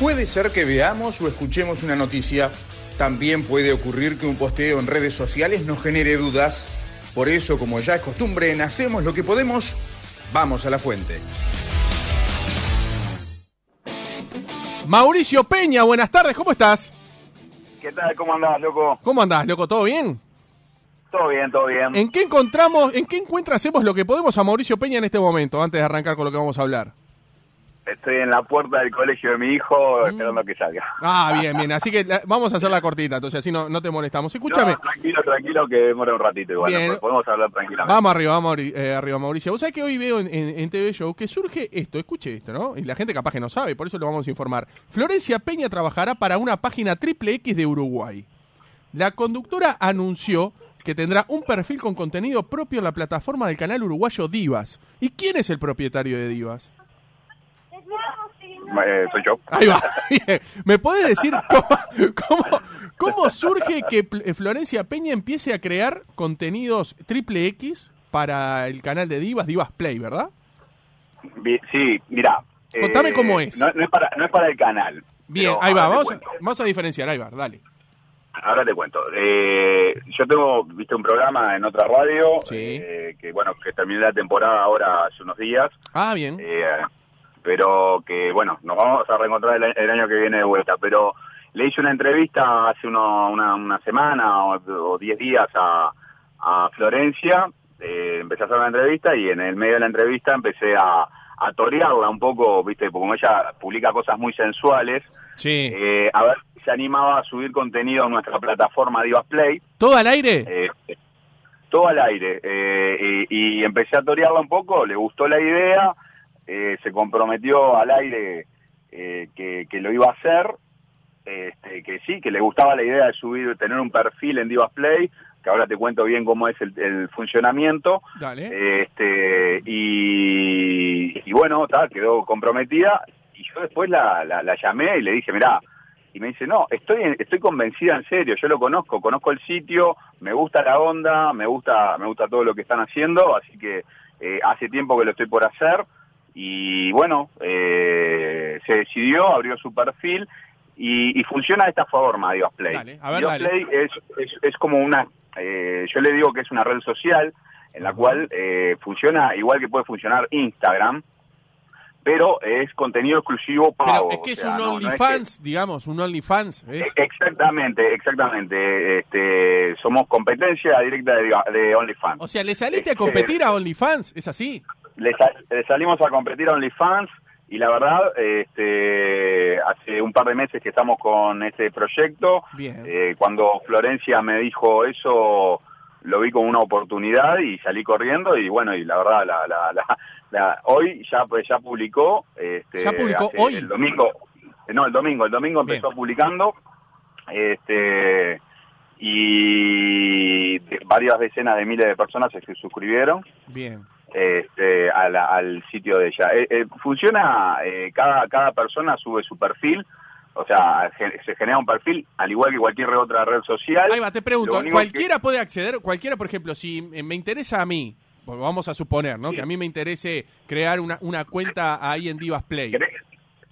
Puede ser que veamos o escuchemos una noticia. También puede ocurrir que un posteo en redes sociales nos genere dudas. Por eso, como ya es costumbre, en Hacemos lo que podemos, vamos a la fuente. Mauricio Peña, buenas tardes, ¿cómo estás? ¿Qué tal? ¿Cómo andás, loco? ¿Cómo andás, loco? ¿Todo bien? Todo bien, todo bien. ¿En qué encontramos, en qué encuentra hacemos lo que podemos a Mauricio Peña en este momento, antes de arrancar con lo que vamos a hablar? Estoy en la puerta del colegio de mi hijo esperando que salga. Ah, bien, bien. Así que la- vamos a hacer la cortita, entonces así no, no te molestamos. Escúchame. No, tranquilo, tranquilo, que demora un ratito igual. Bien. Podemos hablar tranquilamente. Vamos arriba, vamos eh, arriba, Mauricio. Vos sabés que hoy veo en, en- en TV Show que surge esto, escuche esto, ¿no? Y la gente capaz que no sabe, por eso lo vamos a informar. Florencia Peña trabajará para una página triple X de Uruguay. La conductora anunció que tendrá un perfil con contenido propio en la plataforma del canal uruguayo Divas. ¿Y quién es el propietario de Divas? Eh, soy yo. Ahí va. Bien. ¿Me puedes decir cómo, cómo- cómo surge que eh, Florencia Peña empiece a crear contenidos triple X para el canal de Divas, Divas Play, verdad? Sí, mira. Contame cómo es. No, no es para, no es para el canal. Bien, ahí va, vamos a, vamos a diferenciar, ahí va, dale. Ahora te cuento. Eh, yo tengo, viste, un programa en otra radio, Sí. eh, que bueno, que terminé la temporada ahora hace unos días, Ah, bien. eh, pero que bueno, nos vamos a reencontrar el, el año que viene de vuelta, pero le hice una entrevista hace uno- una, una semana o, o diez días a, a Florencia, eh, empecé a hacer una entrevista y en el medio de la entrevista empecé a, a torearla un poco, viste, porque como ella publica cosas muy sensuales, Sí. eh, a ver si se animaba a subir contenido a nuestra plataforma Divas Play. ¿Todo al aire? Eh, todo al aire. eh, y, y empecé a torearla un poco, le gustó la idea, eh, se comprometió al aire eh, que, que lo iba a hacer, este, que sí, que le gustaba la idea de subir, tener un perfil en Divas Play, que ahora te cuento bien cómo es el, el funcionamiento. Dale. Este, y, y bueno, ta, quedó comprometida. Y yo después la, la, la llamé y le dije, mirá, y me dice, no, estoy, estoy convencida en serio, yo lo conozco, conozco el sitio, me gusta la onda, me gusta, me gusta todo lo que están haciendo, así que eh, hace tiempo que lo estoy por hacer. Y bueno, eh, se decidió, abrió su perfil y, y funciona de esta forma Divas Play. Dale, a ver, Divas dale. Play es, es, es como una, eh, yo le digo que es una red social en la cual eh, funciona igual que puede funcionar Instagram, pero es contenido exclusivo Pero pago. es que es sea, un no- no es que- OnlyFans, digamos, un OnlyFans. E- Exactamente, exactamente. Este, somos competencia directa de, de OnlyFans. O sea, ¿le saliste a Este, competir a OnlyFans? ¿Es así? Le, sa- le salimos a competir a OnlyFans y la verdad, este, hace un par de meses que estamos con este proyecto. Bien. Eh, cuando Florencia me dijo eso, lo vi como una oportunidad y salí corriendo y bueno, y la verdad, la, la, la, la- hoy ya, pues, ya publicó. Este, ¿Ya publicó hace- hoy? El domingo, no, el domingo, el domingo Bien. empezó publicando. Este, y varias decenas de miles de personas se suscribieron Bien. Este, a la- al sitio de ella. Eh, eh, funciona, eh, cada, cada persona sube su perfil, o sea, se genera un perfil al igual que cualquier otra red social. Ahí va, te pregunto, ¿cualquiera puede acceder? Cualquiera, por ejemplo, si me interesa a mí, pues vamos a suponer, ¿no? Sí. Que a mí me interese crear una, una cuenta ahí en Divas Play. ¿Querés,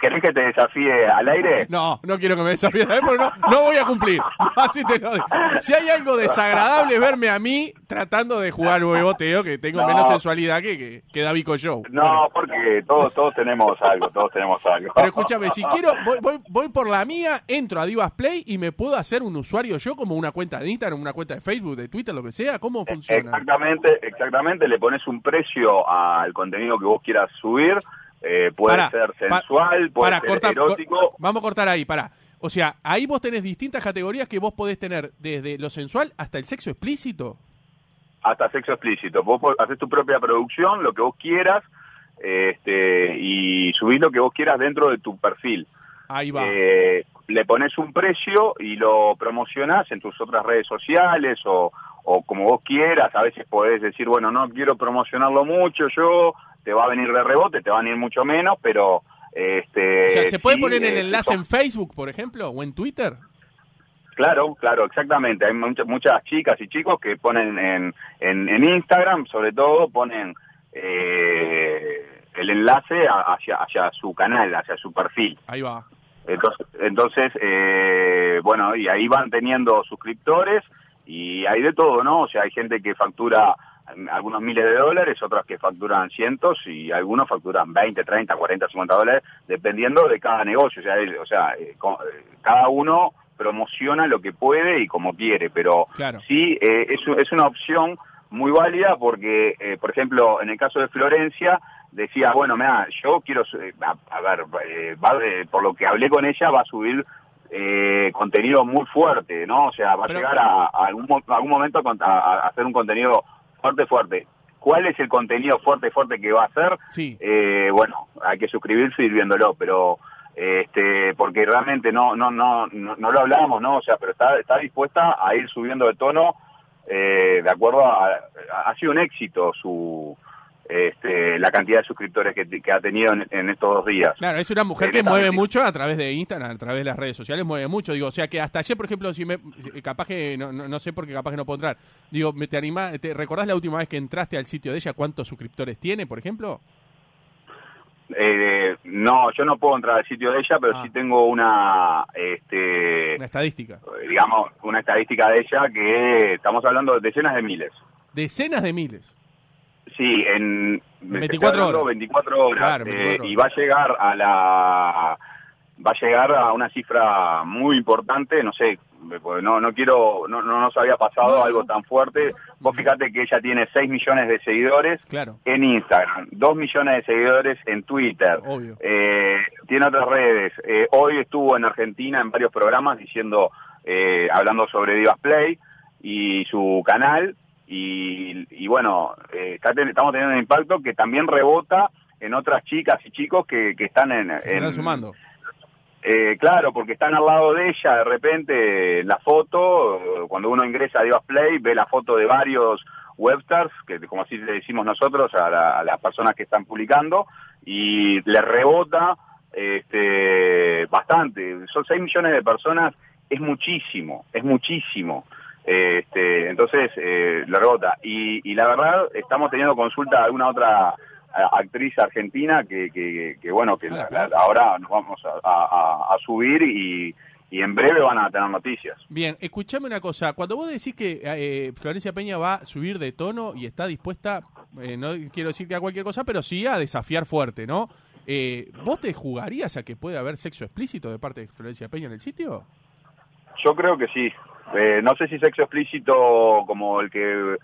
querés que te desafíe al aire? No, no quiero que me desafíes, ¿sabes? Porque no, no voy a cumplir. Así te lo digo. Si hay algo desagradable, es verme a mí tratando de jugar huevoteo, que tengo No. menos sensualidad que, que, que David Show. No, porque todos todos tenemos algo, todos tenemos algo. Pero escúchame, si quiero, voy, voy, voy por la mía, entro a Divas Play y me puedo hacer un usuario yo como una cuenta de Instagram, una cuenta de Facebook, de Twitter, lo que sea. ¿Cómo funciona? Exactamente, exactamente, le pones un precio al contenido que vos quieras subir, eh, puede ser sensual, puede pará, ser corta- erótico. cor- vamos a cortar ahí, para. O sea, ahí vos tenés distintas categorías que vos podés tener desde lo sensual hasta el sexo explícito. hasta sexo explícito. Vos haces tu propia producción, lo que vos quieras, este, y subís lo que vos quieras dentro de tu perfil. Ahí va. Eh, le pones un precio y lo promocionás en tus otras redes sociales o, o como vos quieras. A veces podés decir, bueno, no quiero promocionarlo mucho, yo te va a venir de rebote, te va a venir mucho menos, pero... Este, o sea, ¿se puede sí, poner el eh, enlace en Facebook, por ejemplo, o en Twitter? Claro, claro, exactamente. Hay muchas, muchas chicas y chicos que ponen en, en, en Instagram, sobre todo, ponen eh, el enlace a- hacia, hacia su canal, hacia su perfil. Ahí va. Entonces, entonces eh, bueno, y ahí van teniendo suscriptores y hay de todo, ¿no? O sea, hay gente que factura algunos miles de dólares, otras que facturan cientos y algunos facturan 20, 30, 40, 50 dólares, dependiendo de cada negocio. O sea, o sea eh, eh, cada uno promociona lo que puede y como quiere, pero sí eh, es, es una opción muy válida porque, eh, por ejemplo, en el caso de Florencia, decía, bueno, mira, yo quiero, a, ver, va, por lo que hablé con ella, va a subir eh, contenido muy fuerte, ¿no? O sea, va a llegar a, algún, algún momento a, hacer un contenido fuerte, fuerte. ¿Cuál es el contenido fuerte, fuerte que va a hacer? Sí. Eh, bueno, hay que suscribirse y ir viéndolo, pero este porque realmente no no no no, lo hablamos, ¿no? O sea, pero está está dispuesta a ir subiendo de tono eh, de acuerdo a, ha sido un éxito su la cantidad de suscriptores que, ha tenido en, estos dos días. Claro, es una mujer que mueve mucho a través de Instagram, a través de las redes sociales, mueve mucho. Digo, o sea que hasta ayer, por ejemplo, si me, capaz que, no, no, sé por qué capaz que no puedo entrar. Digo, ¿te anima, te, ¿recordás la última vez que entraste al sitio de ella cuántos suscriptores tiene, por ejemplo? Eh, no, yo no puedo entrar al sitio de ella, pero ah. sí tengo una, este, una estadística. Digamos, una estadística de ella que estamos hablando de decenas de miles. Decenas de miles. Sí, en 24 horas. 24 horas, eh, y va a llegar a la va a llegar a una cifra muy importante, no sé, no no quiero no no nos había pasado algo tan fuerte. Vos fíjate que ella tiene 6 millones de seguidores en Instagram, 2 millones de seguidores en Twitter. Eh, tiene otras redes. Eh, hoy estuvo en Argentina en varios programas diciendo hablando sobre Divas Play y su canal y, bueno, eh, estamos teniendo un impacto que también rebota en otras chicas y chicos que, que están en... Se están sumando. Eh, claro, porque están al lado de ella, de repente la foto, cuando uno ingresa a Divas Play, ve la foto de varios webstars, que como así le decimos nosotros a, las personas que están publicando, y le rebota este, bastante. Son 6 millones de personas, es muchísimo, es muchísimo. Este, entonces, eh, la rebota. Y, la verdad, estamos teniendo consulta de alguna otra actriz argentina que, que, bueno, que ah, ahora nos vamos a, subir y, en breve van a tener noticias. Bien, escuchame una cosa. Cuando vos decís que eh, Florencia Peña va a subir de tono y está dispuesta, eh, no quiero decir que a cualquier cosa, pero sí a desafiar fuerte, ¿no? Eh, ¿Vos te jugarías a que puede haber sexo explícito de parte de Florencia Peña en el sitio? Yo creo que sí. Eh, no sé si sexo explícito como el que...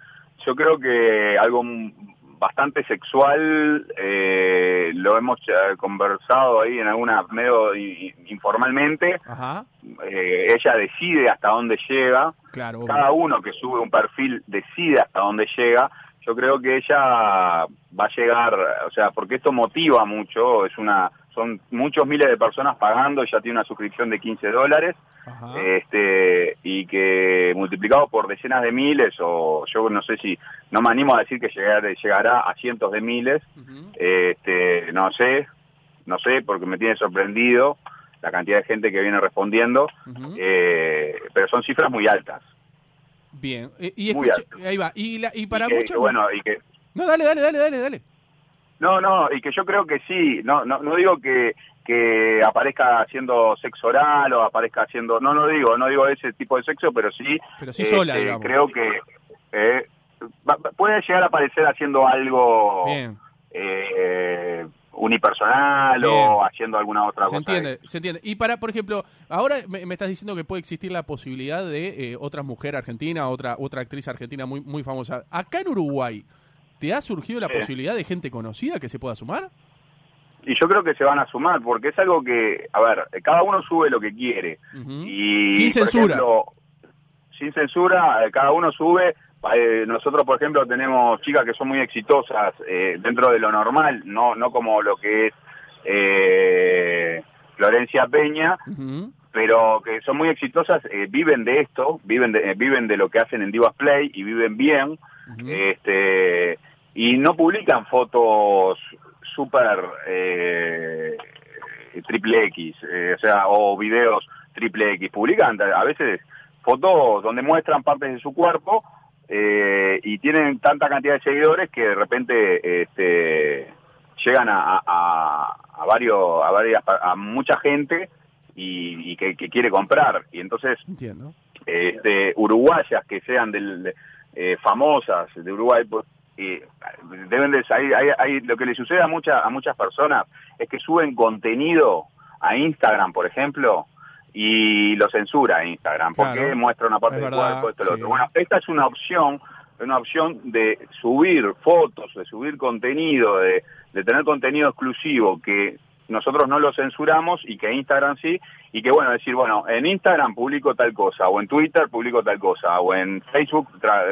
Yo creo que algo bastante sexual, eh, lo hemos conversado ahí en alguna medio informalmente. Eh, ella decide hasta dónde llega. Claro, Cada uno que sube un perfil decide hasta dónde llega. Yo creo que ella va a llegar, o sea, porque esto motiva mucho, es una son muchos miles de personas pagando, ya tiene una suscripción de 15 dólares, este y que multiplicado por decenas de miles, o yo no sé si, no me animo a decir que llegará a cientos de miles, este no sé, no sé, porque me tiene sorprendido la cantidad de gente que viene respondiendo, eh, pero son cifras muy altas. Bien, eh, y ahí va, y, y para muchos... Bueno, y que... No, dale, dale, dale, dale, dale. No, no, y que yo creo que sí, no, no, no digo que, que aparezca haciendo sexo oral o aparezca haciendo, no, no digo, no digo ese tipo de sexo, pero sí, pero sí sola, este, creo que eh, puede llegar a aparecer haciendo algo eh, unipersonal o haciendo alguna otra se Entiende, se entiende. Y para, por ejemplo, ahora me, estás diciendo que puede existir la posibilidad de eh, otra mujer argentina, otra otra actriz argentina muy muy famosa. Acá en Uruguay, ¿Te ha surgido la posibilidad de gente conocida que se pueda sumar? Y yo creo que se van a sumar, porque es algo que, a ver, cada uno sube lo que quiere. y, sin censura. sin censura, eh, cada uno sube. Eh, nosotros, por ejemplo, tenemos chicas que son muy exitosas eh, dentro de lo normal, no, no como lo que es Florencia Peña, pero que son muy exitosas, viven de esto, viven de, viven de lo que hacen en Divas Play y viven bien este, y no publican fotos super eh, triple X, eh, o sea, o videos triple X, publican a veces fotos donde muestran partes de su cuerpo eh, y tienen tanta cantidad de seguidores que de repente este, llegan a, a, varios, a varias, a mucha gente y, y que, que quiere comprar. Y entonces, Entiendo. este, uruguayas que sean del, de- eh, famosas de Uruguay, pues, y deben de hay, hay- hay- lo que le sucede a muchas a muchas personas es que suben contenido a Instagram, por ejemplo, y lo censura Instagram porque Claro. muestra una parte del cuerpo, esto, lo sí. otro. Bueno, esta es una opción, una opción de subir fotos, de subir contenido, de, de tener contenido exclusivo que nosotros no lo censuramos y que Instagram sí, y que bueno, decir, bueno, en Instagram publico tal cosa, o en Twitter publico tal cosa, o en Facebook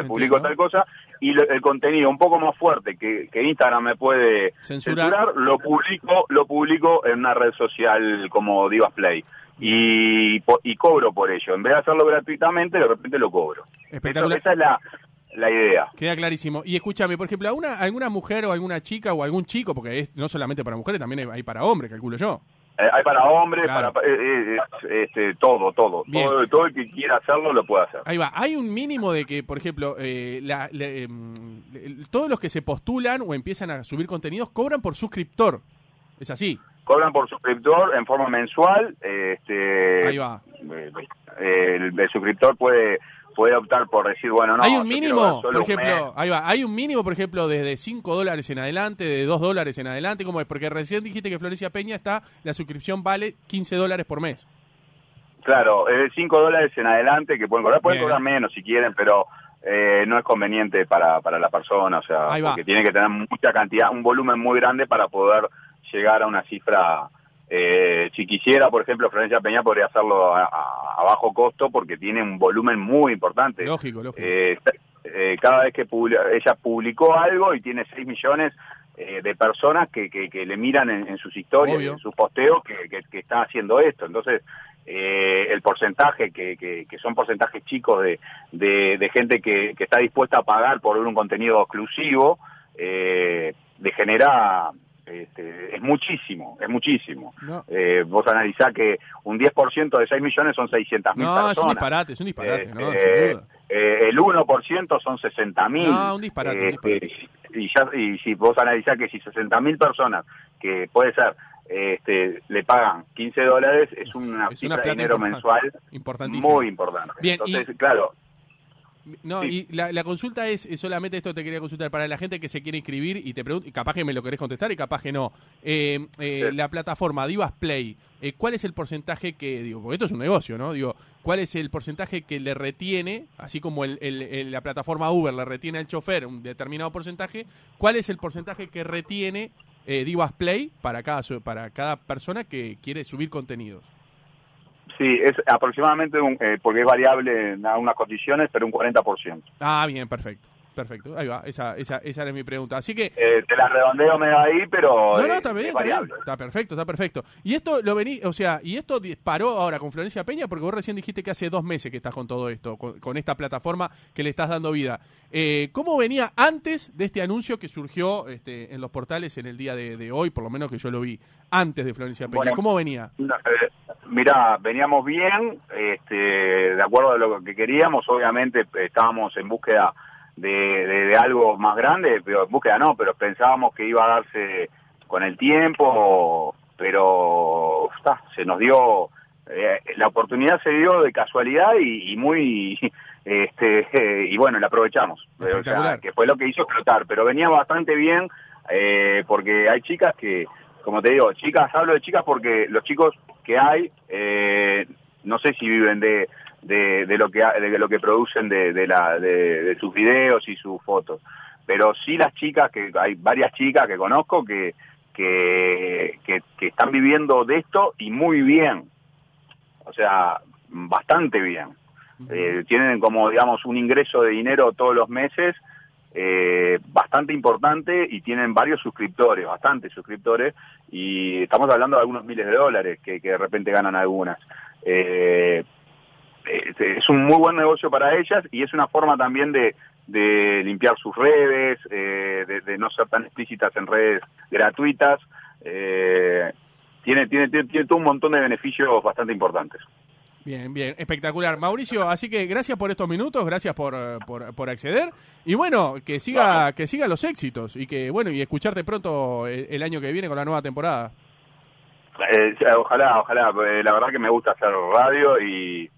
publico tal cosa, y lo- el contenido un poco más fuerte que, que Instagram me puede Censurar. censurar, lo publico, lo publico en una red social como Divas Play. Y, y cobro por ello. En vez de hacerlo gratuitamente, de repente lo cobro. Espectacular. Eso- esa es la, la idea. Queda clarísimo. Y escúchame, por ejemplo, alguna, alguna mujer o alguna chica o algún chico, porque es no solamente para mujeres, también hay para hombres, calculo yo. Eh, hay para hombres, Claro. para eh, eh, eh, este, todo, todo. Bien. todo. Todo el que quiera hacerlo lo puede hacer. Ahí va. Hay un mínimo de que, por ejemplo, eh, la- le- em, todos los que se postulan o empiezan a subir contenidos cobran por suscriptor. Es así. Cobran por suscriptor en forma mensual. Este, Ahí va. el, el suscriptor puede puede optar por decir, bueno, no. hay un mínimo, por ejemplo, ahí va, hay un mínimo, por ejemplo, desde 5 dólares en adelante, de 2 dólares en adelante, ¿cómo es? Porque recién dijiste que Florencia Peña está, la suscripción vale 15 dólares por mes. Claro, es de 5 dólares en adelante que pueden cobrar. Pueden Bien. cobrar menos si quieren, pero eh, no es conveniente para, para la persona. O sea, porque tiene que tener mucha cantidad, un volumen muy grande para poder llegar a una cifra. Eh, si quisiera, por ejemplo, Florencia Peña podría hacerlo a, a- a bajo costo porque tiene un volumen muy importante. Lógico, lógico. Eh, eh, cada vez que publi- ella publicó algo y tiene 6 millones eh, de personas que, que, que le miran en, en sus historias, Obvio. en sus posteos, que, que, que está haciendo esto. Entonces, eh, el porcentaje, que, son porcentajes chicos de, de, de gente que, que está dispuesta a pagar por ver un contenido exclusivo, eh, degenera, este, es muchísimo, es muchísimo. No. Eh, vos analizás que un 10% de 6 millones son 600 mil No, personas. es un disparate, es un disparate, Eh, ¿no? eh, el 1% son 60.000. No, un disparate, un disparate. y, ya, y si vos analizás que si 60.000 personas, que puede ser, este, le pagan 15 dólares, es una Es cifra una de plata dinero importante, mensual muy importante. Bien, Entonces, y- claro, No, Sí. y la, la consulta es, solamente esto te quería consultar para la gente que se quiere inscribir y te pregunto, y capaz que me lo querés contestar y capaz que no. Eh, eh, Sí. La plataforma Divas Play, eh, ¿cuál es el porcentaje que, digo, porque esto es un negocio, ¿no? Digo, ¿cuál es el porcentaje que le retiene, así como el, el- el- la plataforma Uber le retiene al chofer un determinado porcentaje, cuál es el porcentaje que retiene eh, Divas Play para cada, para cada persona que quiere subir contenidos? Sí, es aproximadamente, un, eh, porque es variable en algunas condiciones, pero un 40%. Ah, bien, perfecto. Perfecto, ahí va, esa, esa, esa era mi pregunta. Así que Eh, te la redondeo medio ahí, pero No, no, eh, está bien, es está bien. Está perfecto, está perfecto. Y esto lo vení, o sea, y esto disparó ahora con Florencia Peña, porque vos recién dijiste que hace dos meses que estás con todo esto, con, con esta plataforma que le estás dando vida. Eh, ¿Cómo venía antes de este anuncio que surgió este, en los portales en el día de, de hoy, por lo menos que yo lo vi, antes de Florencia Peña? Bueno. ¿Cómo venía? No, eh, mirá, veníamos bien, este, de acuerdo a lo que queríamos, obviamente estábamos en búsqueda de, de- de algo más grande, pero en búsqueda no, pero pensábamos que iba a darse con el tiempo, pero está, se nos dio, eh, la oportunidad se dio de casualidad y, y muy, este, y bueno, la aprovechamos, o sea, que fue lo que hizo explotar, pero venía bastante bien, eh, porque hay chicas que, como te digo, chicas, hablo de chicas porque los chicos que hay, eh, no sé si viven de, de, de lo que de lo que producen de, de la, de, sus videos y sus fotos, pero sí las chicas, que hay varias chicas que conozco que, que, que, que están viviendo de esto y muy bien, o sea, bastante bien. Eh, tienen como, digamos, un ingreso de dinero todos los meses eh, bastante importante y tienen varios suscriptores, bastantes suscriptores, y estamos hablando de algunos miles de dólares que, que de repente ganan algunas. Eh, es un muy buen negocio para ellas y es una forma también de, de limpiar sus redes, eh, de, de no ser tan explícitas en redes gratuitas. Eh, tiene, tiene, tiene, tiene todo un montón de beneficios bastante importantes. Bien, bien, espectacular. Mauricio, así que gracias por estos minutos, gracias por, eh, por, por acceder. Y bueno, que siga, que siga los éxitos y que, bueno, y escucharte pronto el, el año que viene con la nueva temporada. Eh, ojalá, ojalá. eh, La verdad que me gusta hacer radio y,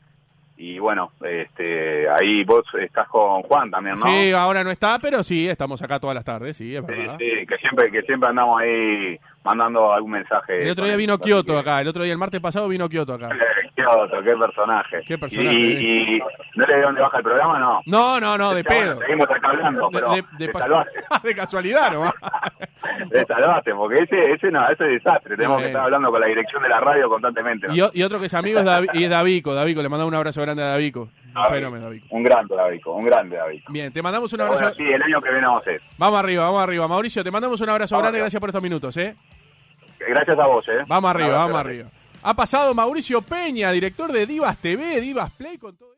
y bueno, este, ahí vos estás con Juan también, ¿no? Sí, ahora no está, pero sí, estamos acá todas las tardes, sí, es verdad. sí, que siempre, que siempre andamos ahí mandando algún mensaje. El otro día vino Kioto acá, el otro día, el martes pasado vino Kioto acá. Eh, qué personaje. Qué personaje, Y, eh. y ¿no le de dónde baja el programa? No. No, no, no, de bueno, pedo. seguimos acá hablando, pero De, de- de casualidad, ¿no? Te salvaste, porque ese, ese no, ese es desastre. Tenemos que Bueno. estar hablando con la dirección de la radio constantemente. ¿no? Y, otro que es amigo es, Davi- y es Davico, Davico, le mandamos un abrazo grande a Davico. Un Davico. fenómeno, Davico. Un grande Davico, un grande Davico. Bien, te mandamos un abrazo. Bueno, sí, el año que viene vamos a hacer. Vamos arriba, vamos arriba. Mauricio, te mandamos un abrazo Vamos grande, arriba. gracias por estos minutos, ¿eh? Gracias a vos, ¿eh? Vamos arriba, vamos arriba. Ha pasado Mauricio Peña, director de Divas TV, Divas Play, con todo